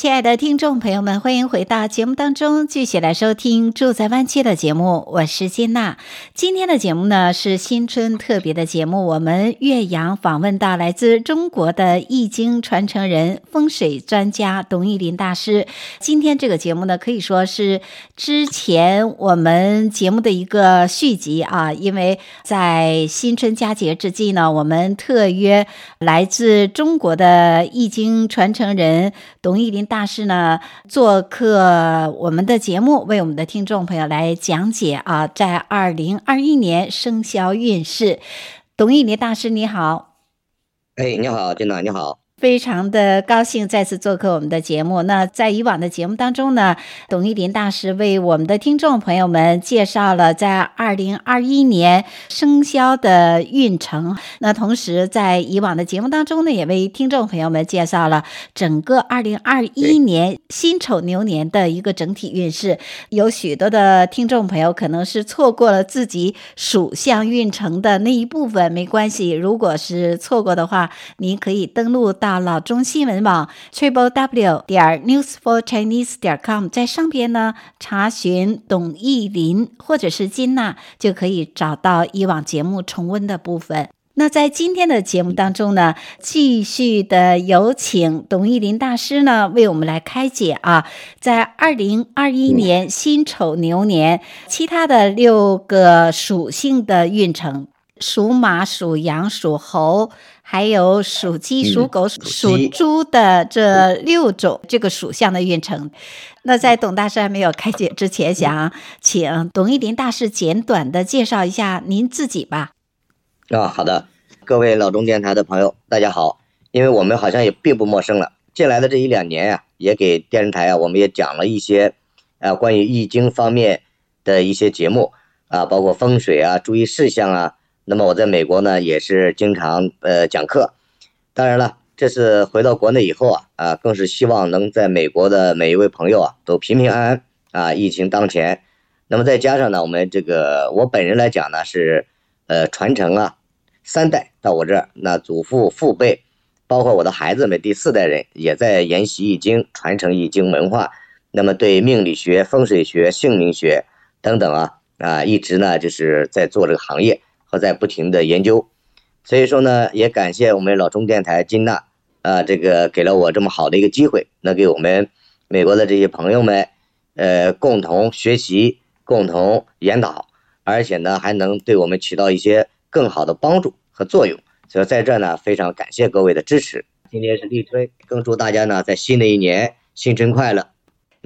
亲爱的听众朋友们，欢迎回到节目当中，继续来收听《住在湾区》的节目。我是金娜。今天的节目呢是新春特别的节目，我们岳阳访问到来自中国的易经传承人、风水专家董玉林大师。今天这个节目呢，可以说是之前我们节目的一个续集啊，因为在新春佳节之际呢，我们特约来自中国的易经传承人董玉林。大师呢，做客我们的节目，为我们的听众朋友来讲解啊，在二零二一年生肖运势。董玉林大师，你好。哎，你好，金娜，你好。非常的高兴再次做客我们的节目。那在以往的节目当中呢，董玉林大师为我们的听众朋友们介绍了在二零二一年生肖的运程。那同时在以往的节目当中呢，也为听众朋友们介绍了整个二零二一年辛丑牛年的一个整体运势。有许多的听众朋友可能是错过了自己属相运程的那一部分，没关系。如果是错过的话，您可以登录到。老中新闻网 triple w 点 news for chinese 点 com，在上边呢查询董奕霖或者是金娜，就可以找到以往节目重温的部分。那在今天的节目当中呢，继续的有请董奕霖大师呢为我们来开解啊，在二零二一年辛丑牛年其他的六个属性的运程，属马、属羊、属猴。还有属鸡、属狗、属猪的这六种这个属相的运程。那在董大师还没有开解之前，想请董一林大师简短的介绍一下您自己吧。啊，好的，各位老中电台的朋友，大家好。因为我们好像也并不陌生了，进来的这一两年呀、啊，也给电视台啊，我们也讲了一些啊关于易经方面的一些节目啊，包括风水啊、注意事项啊。那么我在美国呢，也是经常呃讲课。当然了，这次回到国内以后啊，啊，更是希望能在美国的每一位朋友啊，都平平安安啊。疫情当前，那么再加上呢，我们这个我本人来讲呢，是呃传承啊，三代到我这儿，那祖父父辈，包括我的孩子们第四代人，也在研习易经，传承易经文化。那么对命理学、风水学、姓名学等等啊啊，一直呢就是在做这个行业。和在不停的研究，所以说呢，也感谢我们老中电台金娜啊，这个给了我这么好的一个机会，能给我们美国的这些朋友们，呃，共同学习，共同研讨，而且呢，还能对我们起到一些更好的帮助和作用。所以在这呢，非常感谢各位的支持。今天是立春，更祝大家呢，在新的一年新春快乐。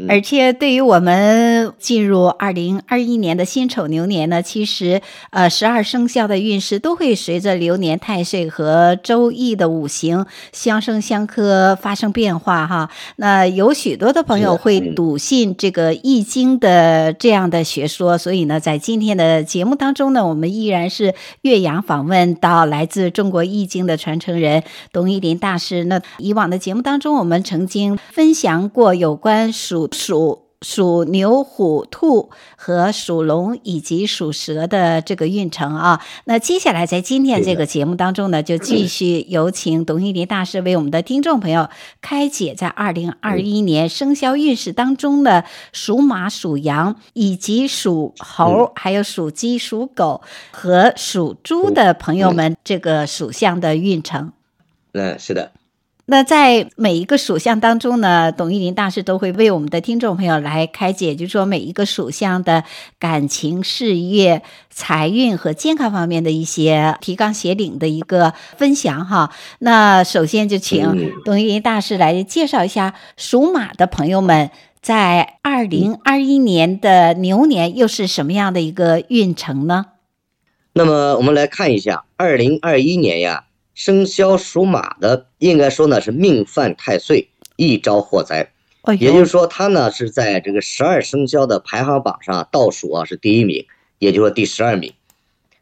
而且对于我们进入二零二一年的辛丑牛年呢，其实呃十二生肖的运势都会随着流年太岁和周易的五行相生相克发生变化哈。那有许多的朋友会笃信这个易经的这样的学说，所以呢，在今天的节目当中呢，我们依然是岳阳访问到来自中国易经的传承人董一林大师。那以往的节目当中，我们曾经分享过有关属属属牛、虎、兔和属龙以及属蛇的这个运程啊，那接下来在今天这个节目当中呢，就继续 有请董玉林大师为我们的听众朋友开解在二零二一年生肖运势当中的属马、属羊以及属猴，还有属鸡、属狗和属猪的朋友们这个属相的运程。嗯，是的。那在每一个属相当中呢，董玉林大师都会为我们的听众朋友来开解，就是说每一个属相的感情、事业、财运和健康方面的一些提纲挈领的一个分享哈。那首先就请董玉林大师来介绍一下属马的朋友们在二零二一年的牛年又是什么样的一个运程呢？那么我们来看一下二零二一年呀。生肖属马的，应该说呢是命犯太岁，一招祸灾。也就是说，他呢是在这个十二生肖的排行榜上倒数啊，是第一名，也就是说第十二名。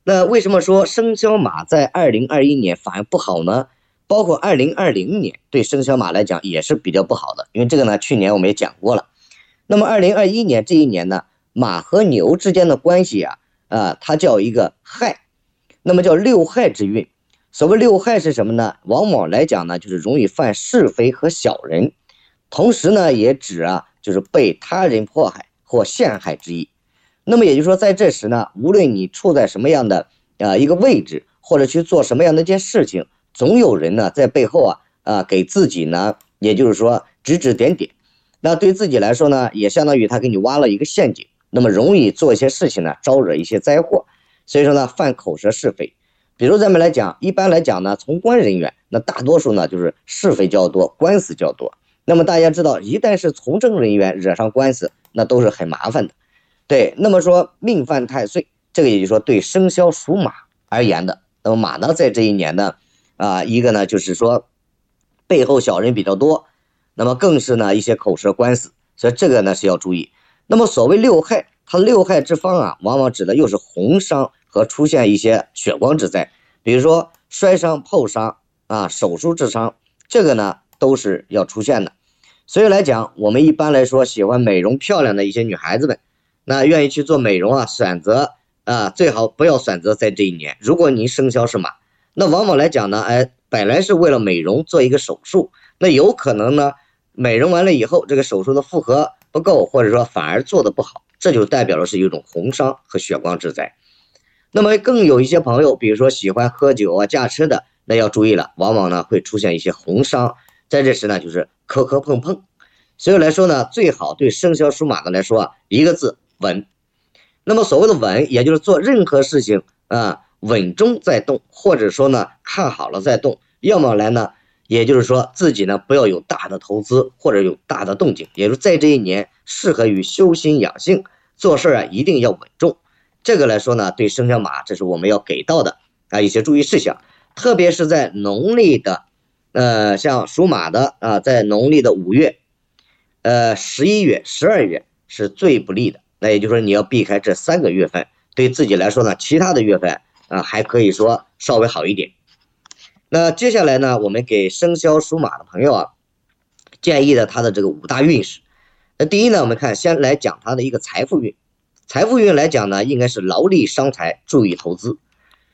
那为什么说生肖马在二零二一年反而不好呢？包括二零二零年对生肖马来讲也是比较不好的，因为这个呢，去年我们也讲过了。那么二零二一年这一年呢，马和牛之间的关系啊，啊，它叫一个害，那么叫六害之运。所谓六害是什么呢？往往来讲呢，就是容易犯是非和小人。同时呢，也指啊，就是被他人迫害或陷害之意。那么也就是说，在这时呢，无论你处在什么样的啊一个位置，或者去做什么样的一件事情，总有人呢在背后啊啊给自己呢，也就是说指指点点。那对自己来说呢，也相当于他给你挖了一个陷阱，那么容易做一些事情呢，招惹一些灾祸。所以说呢，犯口舌是非。比如咱们来讲，一般来讲呢，从官人员，那大多数呢就是是非较多，官司较多。那么大家知道，一旦是从政人员惹上官司，那都是很麻烦的。对，那么说命犯太岁，这个也就是说对生肖属马而言的。那么马呢，在这一年呢，啊，一个呢就是说背后小人比较多，那么更是呢一些口舌官司，所以这个呢是要注意。那么所谓六害，它六害之方啊，往往指的又是红伤和出现一些血光之灾，比如说摔伤、碰伤啊、手术之伤，这个呢。都是要出现的，所以来讲，我们一般来说喜欢美容漂亮的一些女孩子们，那愿意去做美容啊，选择啊，最好不要选择在这一年。如果您生肖是马，那往往来讲呢，哎，本来是为了美容做一个手术，那有可能呢，美容完了以后，这个手术的负荷不够，或者说反而做的不好，这就代表的是一种红伤和血光之灾。那么更有一些朋友，比如说喜欢喝酒啊、驾车的，那要注意了，往往呢会出现一些红伤。在这时呢，就是磕磕碰碰，所以来说呢，最好对生肖属马的来说啊，一个字稳。那么所谓的稳，也就是做任何事情啊，稳中再动，或者说呢，看好了再动。要么来呢，也就是说自己呢不要有大的投资或者有大的动静，也就是在这一年适合于修心养性，做事啊一定要稳重。这个来说呢，对生肖马，这是我们要给到的啊一些注意事项，特别是在农历的。呃，像属马的啊，在农历的五月、呃十一月、十二月是最不利的。那也就是说，你要避开这三个月份。对自己来说呢，其他的月份啊，还可以说稍微好一点。那接下来呢，我们给生肖属马的朋友啊，建议的他的这个五大运势。那第一呢，我们看先来讲他的一个财富运。财富运来讲呢，应该是劳力伤财，注意投资。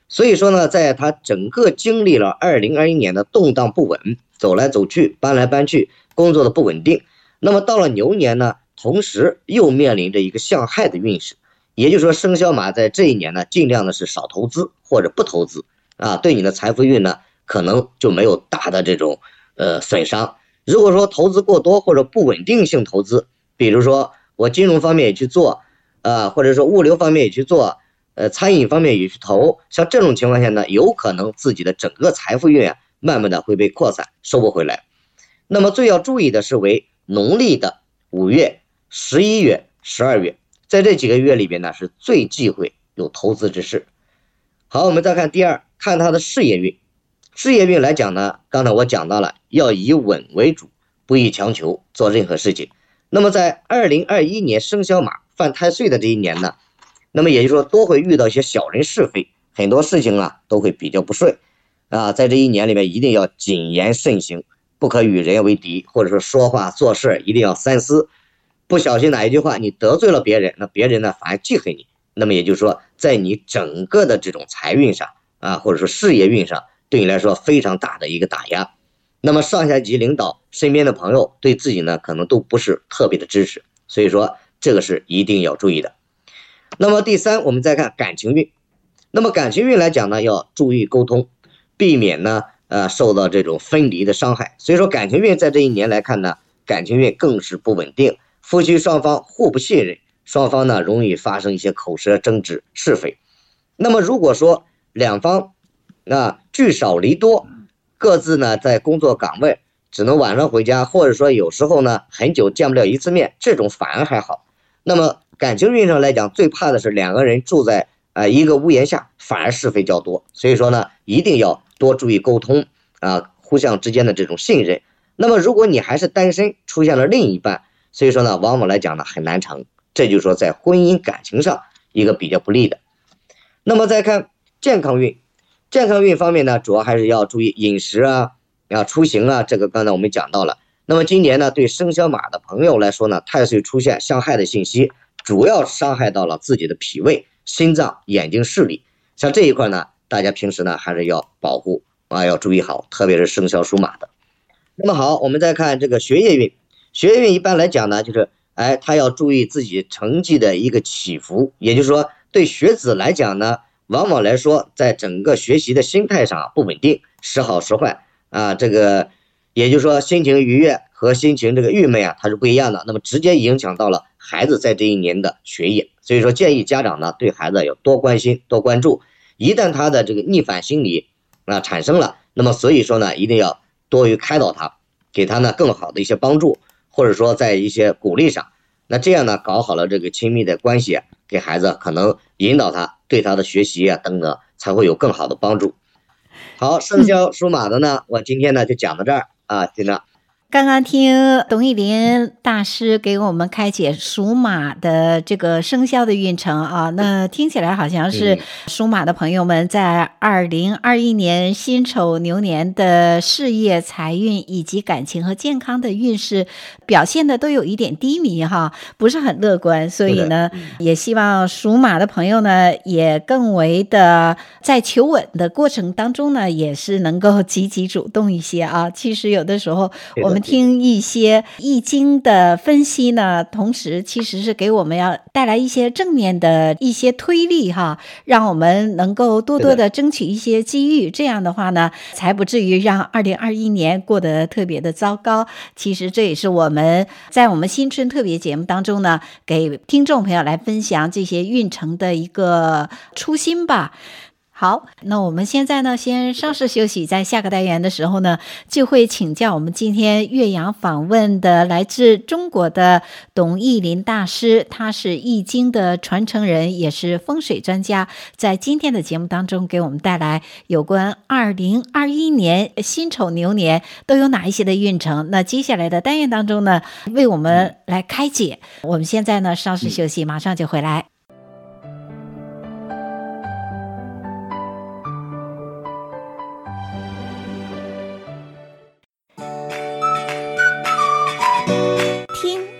所以说呢，在他整个经历了二零二一年的动荡不稳，走来走去，搬来搬去，工作的不稳定，那么到了牛年呢，同时又面临着一个相害的运势，也就是说，生肖马在这一年呢，尽量的是少投资或者不投资啊，对你的财富运呢，可能就没有大的这种呃损伤。如果说投资过多或者不稳定性投资，比如说我金融方面也去做，啊，或者说物流方面也去做。呃，餐饮方面也去投，像这种情况下呢，有可能自己的整个财富运啊，慢慢的会被扩散，收不回来。那么最要注意的是为农历的五月、十一月、十二月，在这几个月里边呢，是最忌讳有投资之事。好，我们再看第二，看他的事业运。事业运来讲呢，刚才我讲到了，要以稳为主，不宜强求做任何事情。那么在二零二一年生肖马犯太岁的这一年呢，那么也就是说，多会遇到一些小人是非，很多事情啊都会比较不顺，啊，在这一年里面一定要谨言慎行，不可与人为敌，或者说说话做事一定要三思，不小心哪一句话你得罪了别人，那别人呢反而记恨你。那么也就是说，在你整个的这种财运上啊，或者说事业运上，对你来说非常大的一个打压。那么上下级领导、身边的朋友对自己呢可能都不是特别的支持，所以说这个是一定要注意的。那么第三，我们再看感情运。那么感情运来讲呢，要注意沟通，避免呢，呃，受到这种分离的伤害。所以说，感情运在这一年来看呢，感情运更是不稳定，夫妻双方互不信任，双方呢容易发生一些口舌争执、是非。那么如果说两方啊聚少离多，各自呢在工作岗位只能晚上回家，或者说有时候呢很久见不了一次面，这种反而还好。那么感情运上来讲，最怕的是两个人住在啊一个屋檐下，反而是非较多。所以说呢，一定要多注意沟通啊，互相之间的这种信任，那么如果你还是单身，出现了另一半，所以说呢，往往来讲呢很难成，这就是说在婚姻感情上一个比较不利的。那么再看健康运，健康运方面呢，主要还是要注意饮食啊，啊出行啊，这个刚才我们讲到了。那么今年呢，对生肖马的朋友来说呢，太岁出现相害的信息，主要伤害到了自己的脾胃、心脏、眼睛视力，像这一块呢，大家平时呢还是要保护啊，要注意好，特别是生肖属马的。那么好，我们再看这个学业运，学业运一般来讲呢，就是哎，他要注意自己成绩的一个起伏，也就是说，对学子来讲呢，往往来说，在整个学习的心态上不稳定，时好时坏啊，这个也就是说，心情愉悦和心情这个郁闷啊，它是不一样的，那么直接影响到了孩子在这一年的学业，所以说建议家长呢，对孩子要多关心、多关注，一旦他的这个逆反心理啊产生了，那么所以说呢，一定要。多于开导他，给他呢更好的一些帮助，或者说在一些鼓励上，那这样呢搞好了这个亲密的关系，给孩子可能引导他对他的学习啊等等才会有更好的帮助。好，生肖属马的呢，我今天呢就讲到这儿啊，金娜。刚刚听董玉林大师给我们开解属马的这个生肖的运程啊，那听起来好像是属马的朋友们在二零二一年辛丑牛年的事业、财运以及感情和健康的运势表现的都有一点低迷哈，不是很乐观。所以呢，也希望属马的朋友呢，也更为的在求稳的过程当中呢，也是能够积极主动一些啊。其实有的时候我们。听一些易经的分析呢，同时其实是给我们要带来一些正面的一些推力哈，让我们能够多多的争取一些机遇。这样的话呢，才不至于让二零二一年过得特别的糟糕。其实这也是我们在我们新春特别节目当中呢，给听众朋友来分享这些运程的一个初心吧。好，那我们现在呢，先稍事休息，在下个单元的时候呢，就会请教我们今天岳阳访问的来自中国的董义林大师，他是易经的传承人，也是风水专家，在今天的节目当中给我们带来有关二零二一年辛丑牛年都有哪一些的运程。那接下来的单元当中呢，为我们来开解。我们现在呢，稍事休息，马上就回来。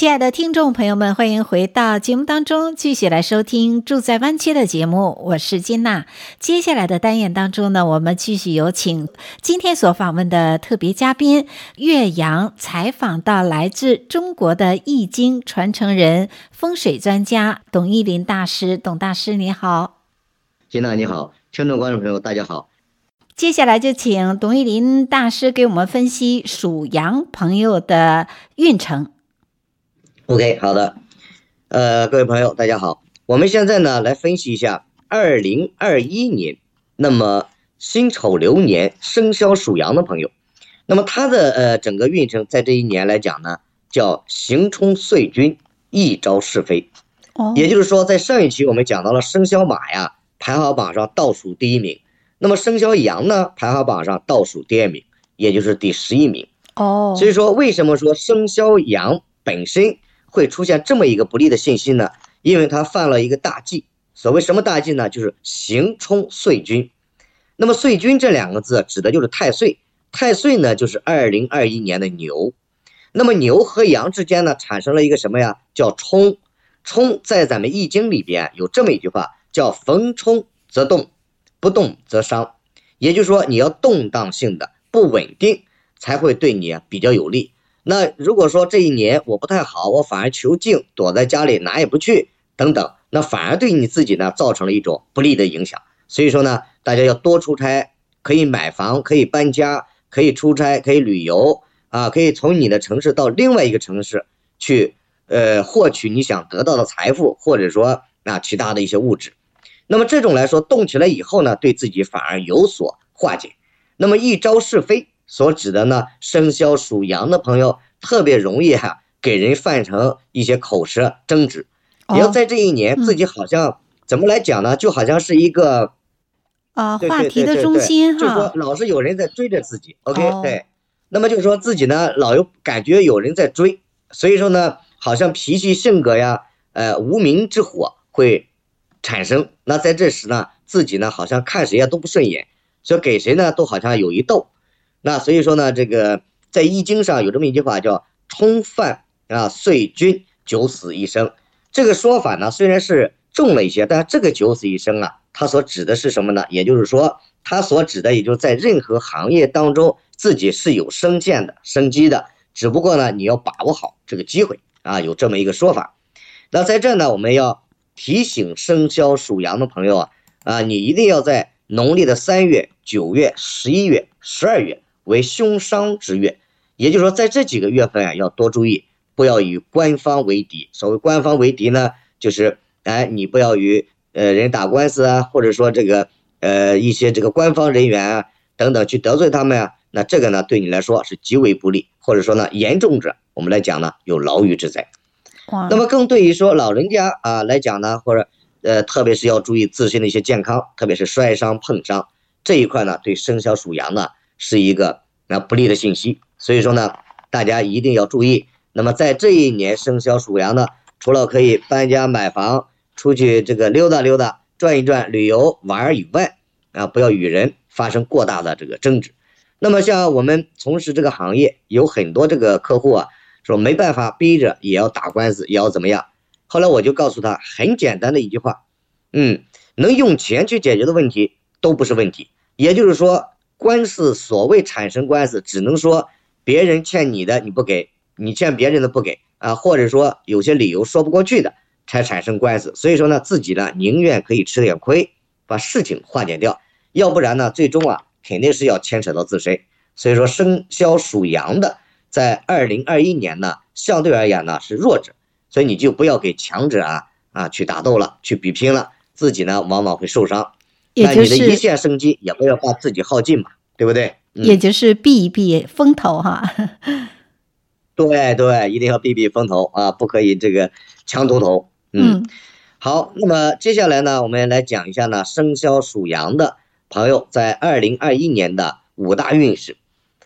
亲爱的听众朋友们，欢迎回到节目当中，继续来收听《住在湾区》的节目。我是金娜。接下来的单元当中呢，我们继续有请今天所访问的特别嘉宾岳阳，采访到来自中国的易经传承人、风水专家董一林大师。董大师你好，金娜你好，听众观众朋友大家好。接下来就请董一林大师给我们分析属羊朋友的运程。OK，好的，呃，各位朋友，大家好，我们现在呢来分析一下二零二一年，那么辛丑流年生肖属羊的朋友，那么他的呃整个运程在这一年来讲呢，叫行冲岁君，一朝是非。哦，也就是说，在上一期我们讲到了生肖马呀，排行榜上倒数第一名，那么生肖羊呢，排行榜上倒数第二名，也就是第十一名。哦，所以说为什么说生肖羊本身？会出现这么一个不利的信息呢？因为他犯了一个大忌。所谓什么大忌呢？就是刑冲岁君。那么岁君这两个字指的就是太岁。太岁呢，就是二零二一年的牛。那么牛和羊之间呢，产生了一个什么呀？叫冲。冲在咱们易经里边有这么一句话，叫逢冲则动，不动则伤。也就是说，你要动荡性的、不稳定，才会对你比较有利。那如果说这一年我不太好，我反而求静，躲在家里哪也不去，等等，那反而对你自己呢造成了一种不利的影响。所以说呢，大家要多出差，可以买房，可以搬家，可以出差，可以旅游啊，可以从你的城市到另外一个城市去，呃获取你想得到的财富，或者说啊其他的一些物质。那么这种来说，动起来以后呢，对自己反而有所化解。那么一朝是非所指的呢，生肖属羊的朋友特别容易哈、啊、给人犯成一些口舌争执。你要在这一年自己好像怎么来讲呢？就好像是一个啊话题的中心哈，就说老是有人在追着自己。OK，对。那么就是说自己呢老有感觉有人在追，所以说呢好像脾气性格呀，呃无名之火会产生。那在这时呢自己呢好像看谁呀都不顺眼。所以给谁呢，都好像有一斗，那所以说呢，这个在易经上有这么一句话叫“冲犯啊岁君九死一生”。这个说法呢虽然是重了一些，但这个九死一生啊，它所指的是什么呢？也就是说，它所指的也就是在任何行业当中自己是有升见的、升机的，只不过呢你要把握好这个机会啊，有这么一个说法。那在这呢，我们要提醒生肖属羊的朋友啊啊，你一定要在。农历的三月、九月、十一月、十二月为凶伤之月，也就是说，在这几个月份啊，要多注意，不要与官方为敌。所谓官方为敌呢，就是哎，你不要与呃人打官司啊，或者说这个呃一些这个官方人员啊等等去得罪他们啊，那这个呢对你来说是极为不利，或者说呢严重者，我们来讲呢有牢狱之灾。那么更对于说老人家啊来讲呢，或者。呃，特别是要注意自身的一些健康，特别是摔伤、碰伤这一块呢，对生肖属羊的是一个啊不利的信息。所以说呢，大家一定要注意。那么在这一年，生肖属羊的，除了可以搬家买房、出去这个溜达溜达、转一转、旅游玩以外，啊，不要与人发生过大的这个争执。那么像我们从事这个行业，有很多这个客户啊，说没办法，逼着也要打官司，也要怎么样。后来我就告诉他很简单的一句话，嗯，能用钱去解决的问题都不是问题。也就是说，官司所谓产生官司，只能说别人欠你的你不给，你欠别人的不给啊，或者说有些理由说不过去的才产生官司。所以说呢，自己呢宁愿可以吃点亏，把事情化解掉，要不然呢，最终啊肯定是要牵扯到自身。所以说，生肖属羊的在二零二一年呢，相对而言呢是弱者。所以你就不要给强者啊啊去打斗了，去比拼了，自己呢往往会受伤。那你的一线生机也不要把自己耗尽嘛，对不对？也就是避一避风头哈。对对，一定要避避风头啊，不可以这个强夺头。嗯，好，那么接下来呢，我们来讲一下呢，生肖属羊的朋友在二零二一年的五大运势，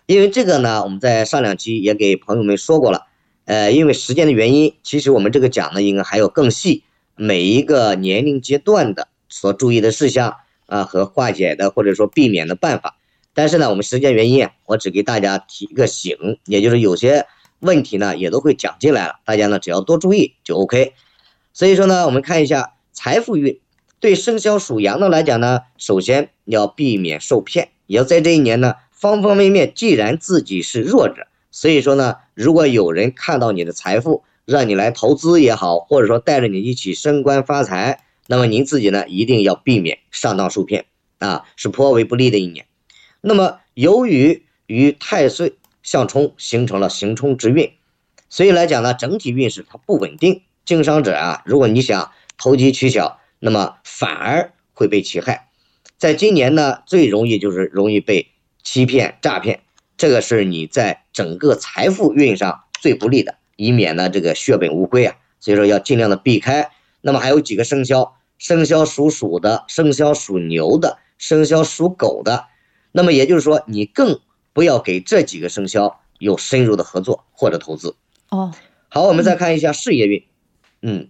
因为这个呢，我们在上两期也给朋友们说过了。呃，因为时间的原因，其实我们这个讲呢，应该还有更细，每一个年龄阶段的所注意的事项啊，和化解的或者说避免的办法。但是呢，我们时间原因，我只给大家提一个醒，也就是有些问题呢，也都会讲进来了，大家呢只要多注意就 OK。所以说呢，我们看一下财富运，对生肖属羊的来讲呢，首先要避免受骗，也要在这一年呢，方方面面，既然自己是弱者。所以说呢，如果有人看到你的财富，让你来投资也好，或者说带着你一起升官发财，那么您自己呢，一定要避免上当受骗啊，是颇为不利的一年。那么由于与太岁相冲，形成了刑冲之运，所以来讲呢，整体运势它不稳定。经商者啊，如果你想投机取巧，那么反而会被其害。在今年呢，最容易就是容易被欺骗诈骗。这个是你在整个财富运上最不利的，以免呢这个血本无归啊，所以说要尽量的避开。那么还有几个生肖，生肖属鼠的，生肖属牛的，生肖属狗的。那么也就是说，你更不要给这几个生肖有深入的合作或者投资。哦，好，我们再看一下事业运，嗯，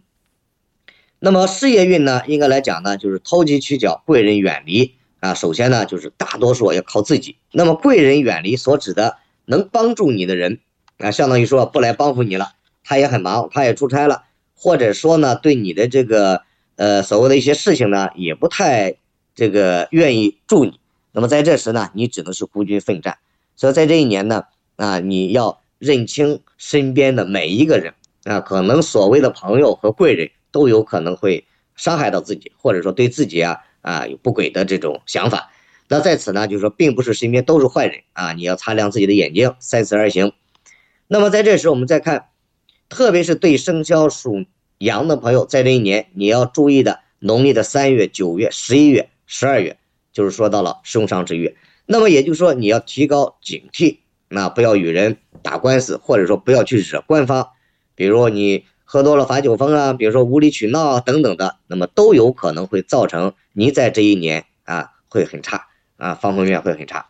那么事业运呢，应该来讲呢，就是投机取巧，贵人远离。啊，首先呢，就是大多数要靠自己。那么贵人远离所指的能帮助你的人，啊，相当于说不来帮扶你了，他也很忙，他也出差了，或者说呢，对你的这个呃所谓的一些事情呢，也不太这个愿意助你。那么在这时呢，你只能是孤军奋战。所以在这一年呢，啊，你要认清身边的每一个人啊，可能所谓的朋友和贵人都有可能会伤害到自己，或者说对自己啊。啊，有不轨的这种想法，那在此呢，就是说，并不是身边都是坏人啊，你要擦亮自己的眼睛，三思而行。那么在这时，我们再看特别是对生肖属羊的朋友，在这一年你要注意的，农历的三月、九月、十一月、十二月，就是说到了凶伤之月。那么也就是说，你要提高警惕，那不要与人打官司，或者说不要去惹官方。比如你喝多了发酒疯啊，比如说无理取闹啊等等的，那么都有可能会造成你在这一年啊会很差啊，方方面面会很差。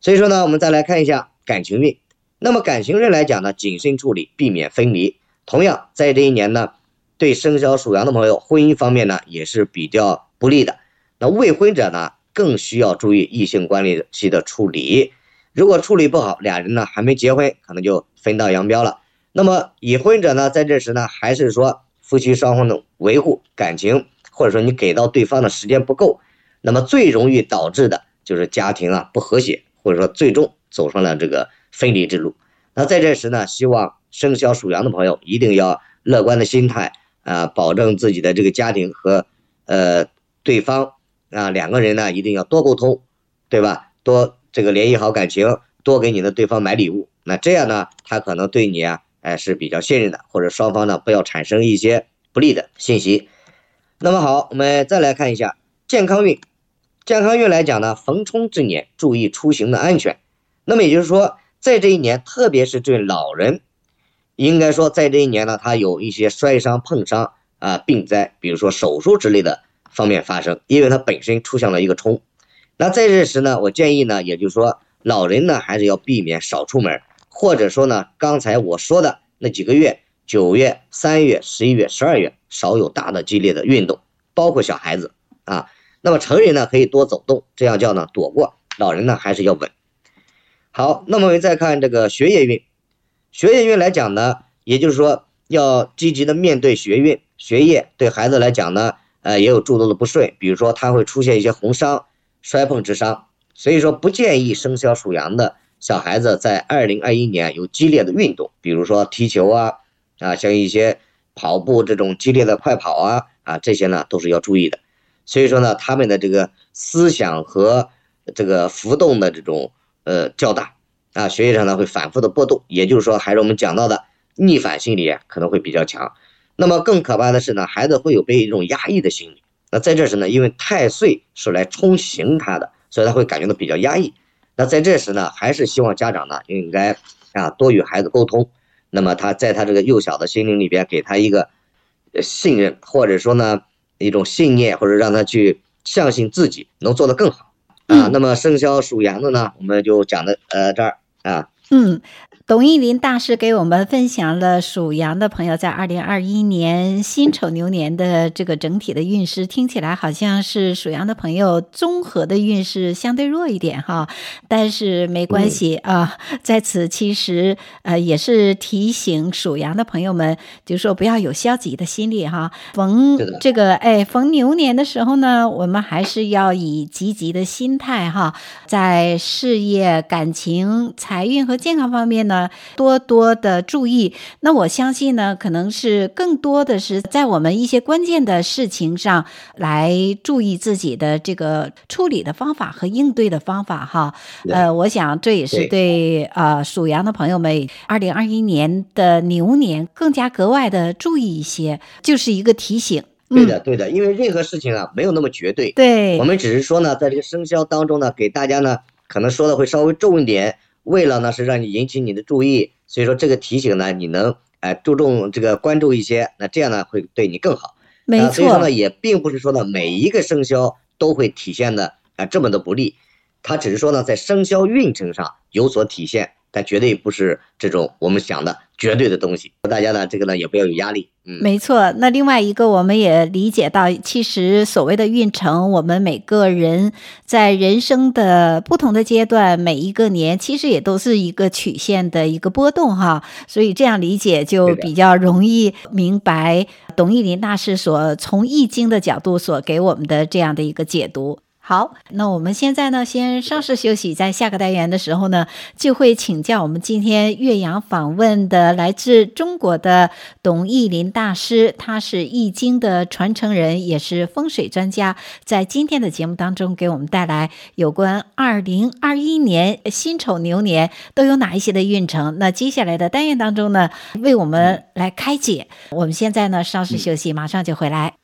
所以说呢，我们再来看一下感情运。那么感情运来讲呢，谨慎处理，避免分离。同样在这一年呢，对生肖属羊的朋友，婚姻方面呢也是比较不利的。那未婚者呢？更需要注意异性关系的处理，如果处理不好，俩人呢还没结婚，可能就分道扬镳了。那么已婚者呢，在这时呢，还是说夫妻双方的维护感情，或者说你给到对方的时间不够，那么最容易导致的就是家庭啊不和谐，或者说最终走上了这个分离之路。那在这时呢，希望生肖属羊的朋友一定要乐观的心态啊，保证自己的这个家庭和呃对方。啊，两个人呢一定要多沟通，对吧？多这个联系好感情，多给你的对方买礼物。那这样呢，他可能对你啊，哎是比较信任的，或者双方呢不要产生一些不利的信息。那么好，我们再来看一下健康运。健康运来讲呢，逢冲之年，注意出行的安全。那么也就是说，在这一年，特别是对老人，应该说在这一年呢，他有一些摔伤、碰伤啊、病灾，比如说手术之类的。方面发生，因为它本身出现了一个冲，那在这时呢，我建议呢，也就是说，老人呢还是要避免少出门，或者说呢，刚才我说的那几个月，九月、三月、十一月、十二月，少有大的激烈的运动，包括小孩子啊。那么成人呢可以多走动，这样叫呢躲过，老人呢还是要稳。好，那么我们再看这个学业运，学业运来讲呢，也就是说要积极的面对学运，学业对孩子来讲呢。呃，也有诸多的不顺，比如说他会出现一些红伤、摔碰之伤，所以说不建议生肖属羊的小孩子在二零二一年有激烈的运动，比如说踢球啊，啊，像一些跑步这种激烈的快跑啊，啊，这些呢都是要注意的。所以说呢，他们的这个思想和这个浮动的这种呃较大啊，学业上呢会反复的波动，也就是说，还是我们讲到的逆反心理可能会比较强。那么更可怕的是呢，孩子会有被一种压抑的心理。那在这时呢，因为太岁是来冲刑他的，所以他会感觉到比较压抑。那在这时呢，还是希望家长呢应该啊多与孩子沟通。那么他在他这个幼小的心灵里边，给他一个信任，或者说呢一种信念，或者让他去相信自己能做得更好啊。那么生肖属羊的呢，我们就讲的呃这儿啊。嗯。董一林大师给我们分享了属羊的朋友在二零二一年辛丑牛年的这个整体的运势，听起来好像是属羊的朋友综合的运势相对弱一点哈，但是没关系啊，在此其实呃也是提醒属羊的朋友们，就是说不要有消极的心理哈。逢这个哎逢牛年的时候呢，我们还是要以积极的心态哈，在事业、感情、财运和健康方面呢。多多的注意，那我相信呢，可能是更多的是在我们一些关键的事情上来注意自己的这个处理的方法和应对的方法哈。呃，我想这也是对呃属羊的朋友们，二零二一年的牛年更加格外的注意一些，就是一个提醒。对的，对的，因为任何事情啊没有那么绝对，对，我们只是说呢，在这个生肖当中呢，给大家呢可能说的会稍微重一点。为了呢是让你引起你的注意，所以说这个提醒呢，你能哎注重这个关注一些，那这样呢会对你更好。没错。所以说呢，也并不是说呢每一个生肖都会体现的啊这么的不利，它只是说呢在生肖运程上有所体现。但绝对不是这种我们想的绝对的东西，大家呢这个呢也不要有压力。嗯，没错。那另外一个，我们也理解到，其实所谓的运程，我们每个人在人生的不同的阶段，每一个年，其实也都是一个曲线的一个波动哈。所以这样理解就比较容易明白董奕霖大师所从易经的角度所给我们的这样的一个解读。好，那我们现在呢，先稍事休息，在下个单元的时候呢，就会请教我们今天岳阳访问的来自中国的董奕霖大师，他是易经的传承人，也是风水专家，在今天的节目当中给我们带来有关二零二一年辛丑牛年都有哪一些的运程。那接下来的单元当中呢，为我们来开解。我们现在呢，稍事休息，马上就回来。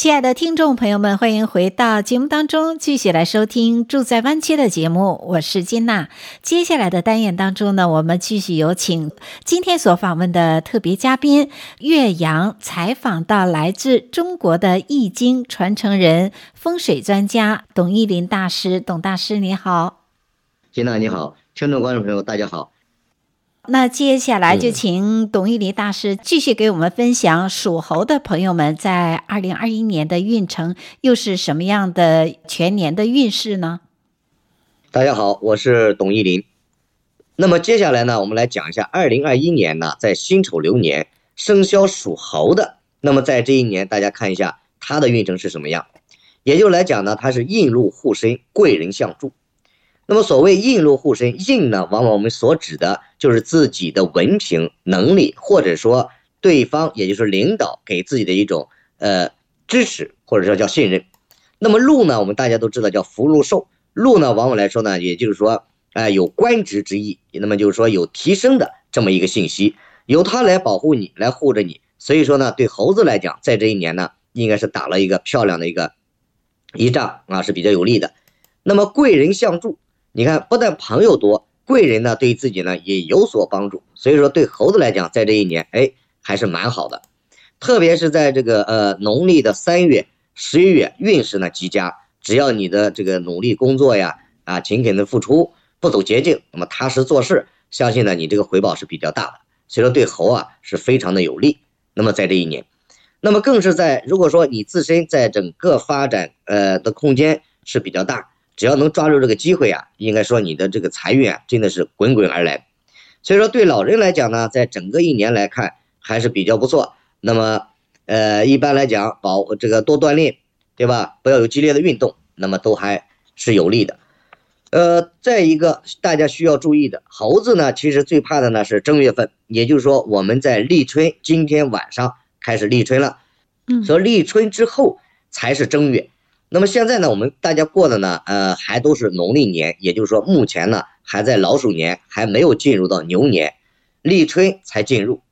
亲爱的听众朋友们，欢迎回到节目当中，继续来收听《住在湾区》的节目。我是金娜。接下来的单元当中呢，我们继续有请今天所访问的特别嘉宾岳阳，采访到来自中国的易经传承人、风水专家董奕霖大师。董大师，你好。金娜，你好，听众观众朋友，大家好。那接下来就请董玉林大师继续给我们分享属猴的朋友们在二零二一年的运程，又是什么样的全年的运势呢？大家好，我是董玉林。那么接下来呢，我们来讲一下二零二一年呢，在辛丑流年，生肖属猴的，那么在这一年，大家看一下他的运程是什么样？也就来讲呢，他是印禄护身，贵人相助。那么所谓印禄护身，印呢，往往我们所指的就是自己的文凭能力，或者说对方，也就是领导给自己的一种呃支持，或者说叫信任。那么禄呢，我们大家都知道叫福禄寿，禄呢，往往来说呢，也就是说，哎、有官职之意，那么就是说有提升的这么一个信息，由他来保护你，来护着你。所以说呢，对猴子来讲，在这一年呢，应该是打了一个漂亮的一个一仗啊，是比较有利的。那么贵人相助。你看，不但朋友多，贵人呢对自己呢也有所帮助，所以说对猴子来讲，在这一年，哎，还是蛮好的。特别是在这个呃农历的三月、十一月，运势呢极佳。只要你的这个努力工作呀，啊勤恳的付出，不走捷径，那么踏实做事，相信呢你这个回报是比较大的。所以说对猴啊是非常的有利。那么在这一年，那么更是在如果说你自身在整个发展呃的空间是比较大。只要能抓住这个机会啊，应该说你的这个财运啊，真的是滚滚而来。所以说对老人来讲呢，在整个一年来看还是比较不错。那么，呃，一般来讲，保这个多锻炼，对吧？不要有激烈的运动，那么都还是有利的。呃，再一个大家需要注意的，猴子呢，其实最怕的呢是正月份，也就是说我们在立春今天晚上开始立春了，嗯，所以立春之后才是正月。那么现在呢，我们大家过的呢，呃，还都是农历年，也就是说，目前呢还在老鼠年，还没有进入到牛年，立春才进入，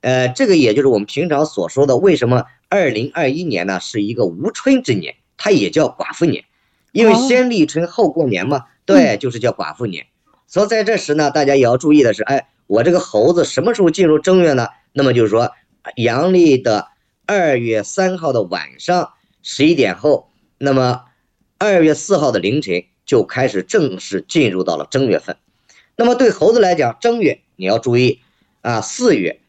呃，这个也就是我们平常所说的，为什么二零二一年呢是一个无春之年，它也叫寡妇年，因为先立春后过年嘛，对，就是叫寡妇年。所以在这时呢，大家也要注意的是，哎，我这个猴子什么时候进入正月呢？那么就是说，阳历的二月三号的晚上十一点后。那么，二月四号的凌晨就开始正式进入到了正月份。那么对猴子来讲，正月你要注意啊，四月、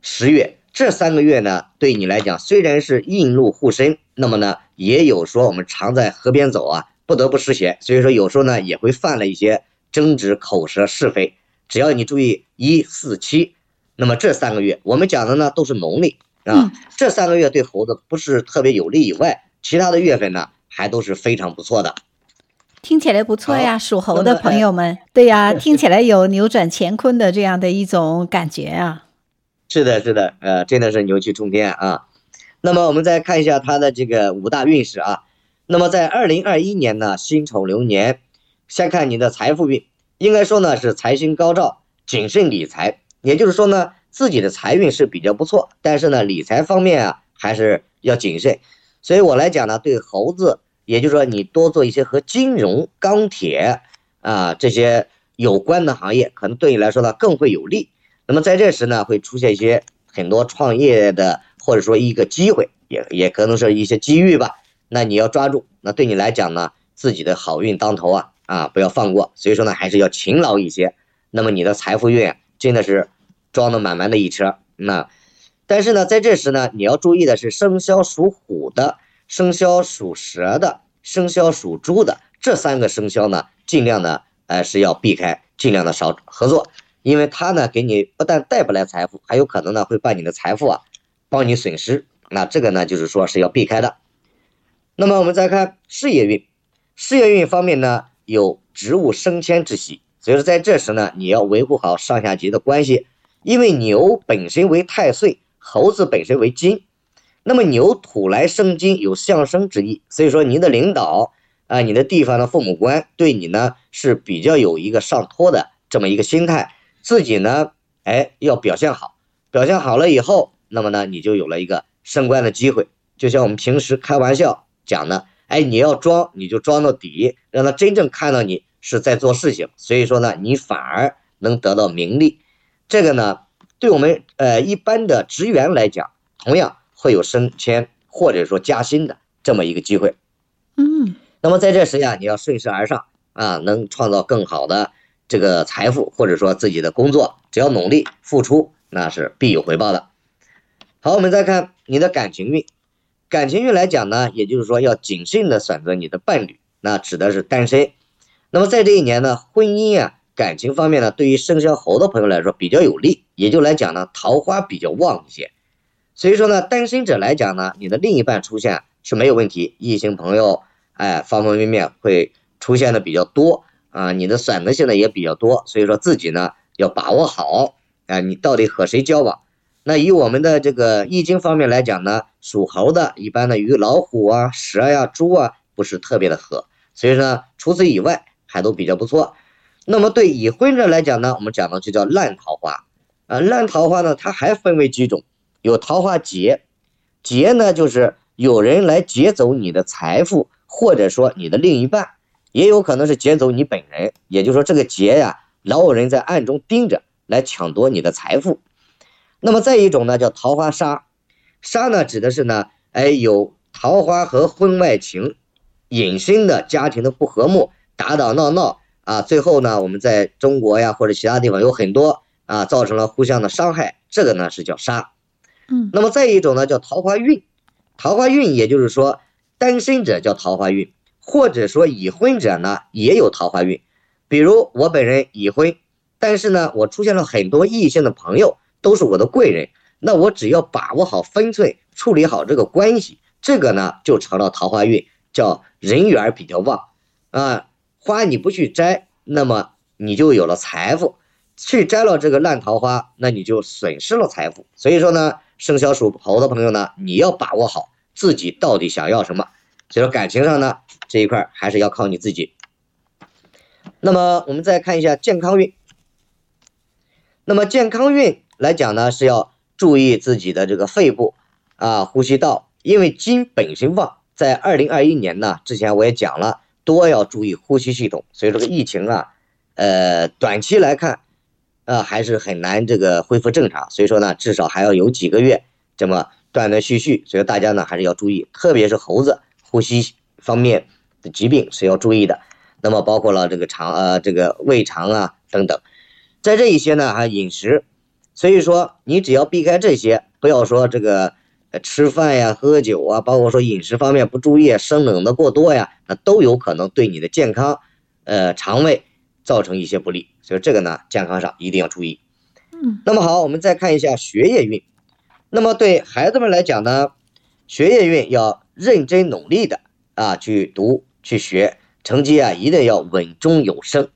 十月这三个月呢，对你来讲虽然是印禄护身，那么呢也有说我们常在河边走啊，不得不湿鞋，所以说有时候呢也会犯了一些争执、口舌是非。只要你注意一四七，那么这三个月我们讲的呢都是农历啊，这三个月对猴子不是特别有利以外，其他的月份呢。还都是非常不错的，听起来不错呀，属猴的朋友们，对呀，听起来有扭转乾坤的这样的一种感觉啊。是的，是的，呃，真的是牛气冲天啊。那么我们再看一下他的这个五大运势啊。那么在二零二一年呢，辛丑流年，先看你的财富运，应该说呢是财星高照，谨慎理财，也就是说呢自己的财运是比较不错，但是呢理财方面啊还是要谨慎。所以我来讲呢，对猴子，也就是说你多做一些和金融、钢铁啊这些有关的行业，可能对你来说呢更会有利。那么在这时呢，会出现一些很多创业的，或者说一个机会，也也可能是一些机遇吧。那你要抓住，那对你来讲呢，自己的好运当头啊啊，不要放过。所以说呢，还是要勤劳一些。那么你的财富运真的是装得满满的一车。那但是呢，在这时呢，你要注意的是，生肖属虎的、生肖属蛇的、生肖属猪的这三个生肖呢，尽量呢，呃，是要避开，尽量的少合作，因为他呢，给你不但带不来财富，还有可能呢，会把你的财富啊，帮你损失。那这个呢，就是说是要避开的。那么我们再看事业运，事业运方面呢，有职务升迁之喜，所以说在这时呢，你要维护好上下级的关系，因为牛本身为太岁。猴子本身为金，那么牛土来生金，有相生之意，所以说您的领导啊，你的地方的父母官对你呢是比较有一个上托的这么一个心态，自己呢，哎，要表现好，表现好了以后，那么呢，你就有了一个升官的机会。就像我们平时开玩笑讲的，哎，你要装，你就装到底，让他真正看到你是在做事情，所以说呢，你反而能得到名利，这个呢。对我们呃一般的职员来讲，同样会有升迁或者说加薪的这么一个机会。嗯，那么在这时呀，你要顺势而上啊，能创造更好的这个财富，或者说自己的工作，只要努力付出，那是必有回报的。好，我们再看你的感情运，感情运来讲呢，也就是说要谨慎的选择你的伴侣，那指的是单身。那么在这一年呢，婚姻啊。感情方面呢，对于生肖猴的朋友来说比较有利，也就来讲呢，桃花比较旺一些。所以说呢，单身者来讲呢，你的另一半出现是没有问题，异性朋友，哎，方方面面会出现的比较多啊，你的选择性呢也比较多。所以说自己呢要把握好，啊，你到底和谁交往？那以我们的这个易经方面来讲呢，属猴的一般呢与老虎啊、蛇呀、猪啊不是特别的合，所以说呢，除此以外还都比较不错。那么对已婚者来讲呢，我们讲的就叫烂桃花，啊，烂桃花呢，它还分为几种，有桃花劫，劫呢就是有人来劫走你的财富，或者说你的另一半，也有可能是劫走你本人，也就是说这个劫呀，老有人在暗中盯着来抢夺你的财富。那么再一种呢叫桃花杀，杀呢指的是呢，哎，有桃花和婚外情隐身的家庭的不和睦，打打闹闹。啊，最后呢，我们在中国呀或者其他地方有很多啊，造成了互相的伤害，这个呢是叫杀。嗯，那么再一种呢叫桃花运，桃花运也就是说单身者叫桃花运，或者说已婚者呢也有桃花运。比如我本人已婚，但是呢我出现了很多异性的朋友，都是我的贵人，那我只要把握好分寸，处理好这个关系，这个呢就成了桃花运，叫人缘比较旺啊。花你不去摘，那么你就有了财富；去摘了这个烂桃花，那你就损失了财富。所以说呢，生肖属猴的朋友呢，你要把握好自己到底想要什么。所以说感情上呢，这一块还是要靠你自己。那么我们再看一下健康运。那么健康运来讲呢，是要注意自己的这个肺部啊、呼吸道，因为金本身旺，在二零二一年呢，之前我也讲了。多要注意呼吸系统，所以这个疫情啊，呃，短期来看，呃，还是很难这个恢复正常。所以说呢，至少还要有几个月这么断断续续。所以大家呢还是要注意，特别是猴子呼吸方面的疾病是要注意的。那么包括了这个肠呃这个胃肠啊等等，在这一些呢还饮食，所以说你只要避开这些，不要说这个。吃饭呀、喝酒啊，包括说饮食方面不注意，生冷的过多呀，那都有可能对你的健康，呃，肠胃造成一些不利。所以这个呢，健康上一定要注意。嗯，那么好，我们再看一下学业运。那么对孩子们来讲呢，学业运要认真努力的啊，去读去学，成绩啊一定要稳中有升。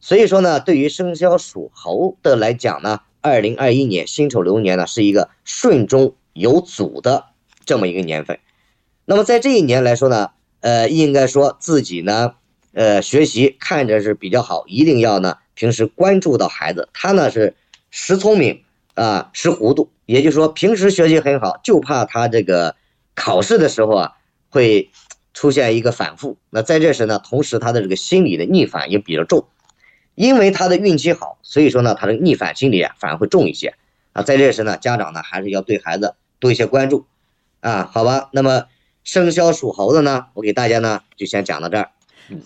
所以说呢，对于生肖属猴的来讲呢，二零二一年辛丑流年呢是一个顺中。有阻的这么一个年份，那么在这一年来说呢，呃，应该说自己呢，呃，学习看着是比较好，一定要呢，平时关注到孩子，他呢是时聪明啊，时糊涂，也就是说平时学习很好，就怕他这个考试的时候啊会出现一个反复。那在这时呢，同时他的这个心理的逆反也比较重，因为他的运气好，所以说呢，他的逆反心理啊反而会重一些。啊，在这时呢，家长呢还是要对孩子多一些关注啊，好吧？那么生肖属猴的呢，我给大家呢就先讲到这儿。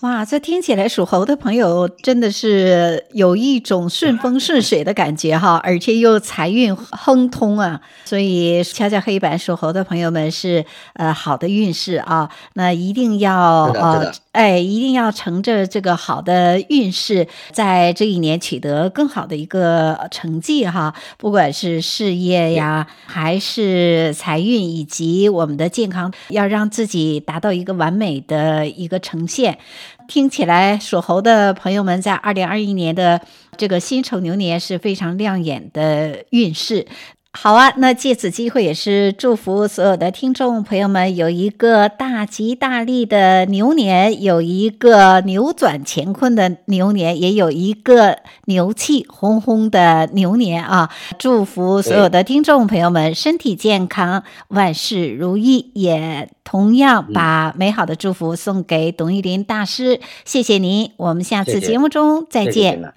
哇，这听起来属猴的朋友真的是有一种顺风顺水的感觉哈，而且又财运亨通啊，所以敲敲黑板属猴的朋友们是呃好的运势啊，那一定要呃哎一定要乘着这个好的运势，在这一年取得更好的一个成绩哈，不管是事业呀，还是财运以及我们的健康，要让自己达到一个完美的一个呈现。听起来属猴的朋友们在二零二一年的这个辛丑牛年是非常亮眼的运势。好啊，那借此机会也是祝福所有的听众朋友们有一个大吉大利的牛年，有一个扭转乾坤的牛年，也有一个牛气哄哄的牛年啊！祝福所有的听众朋友们身体健康，万事如意。也同样把美好的祝福送给董玉林大师，谢谢您，我们下次节目中再见。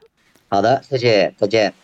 好的，谢谢，再见。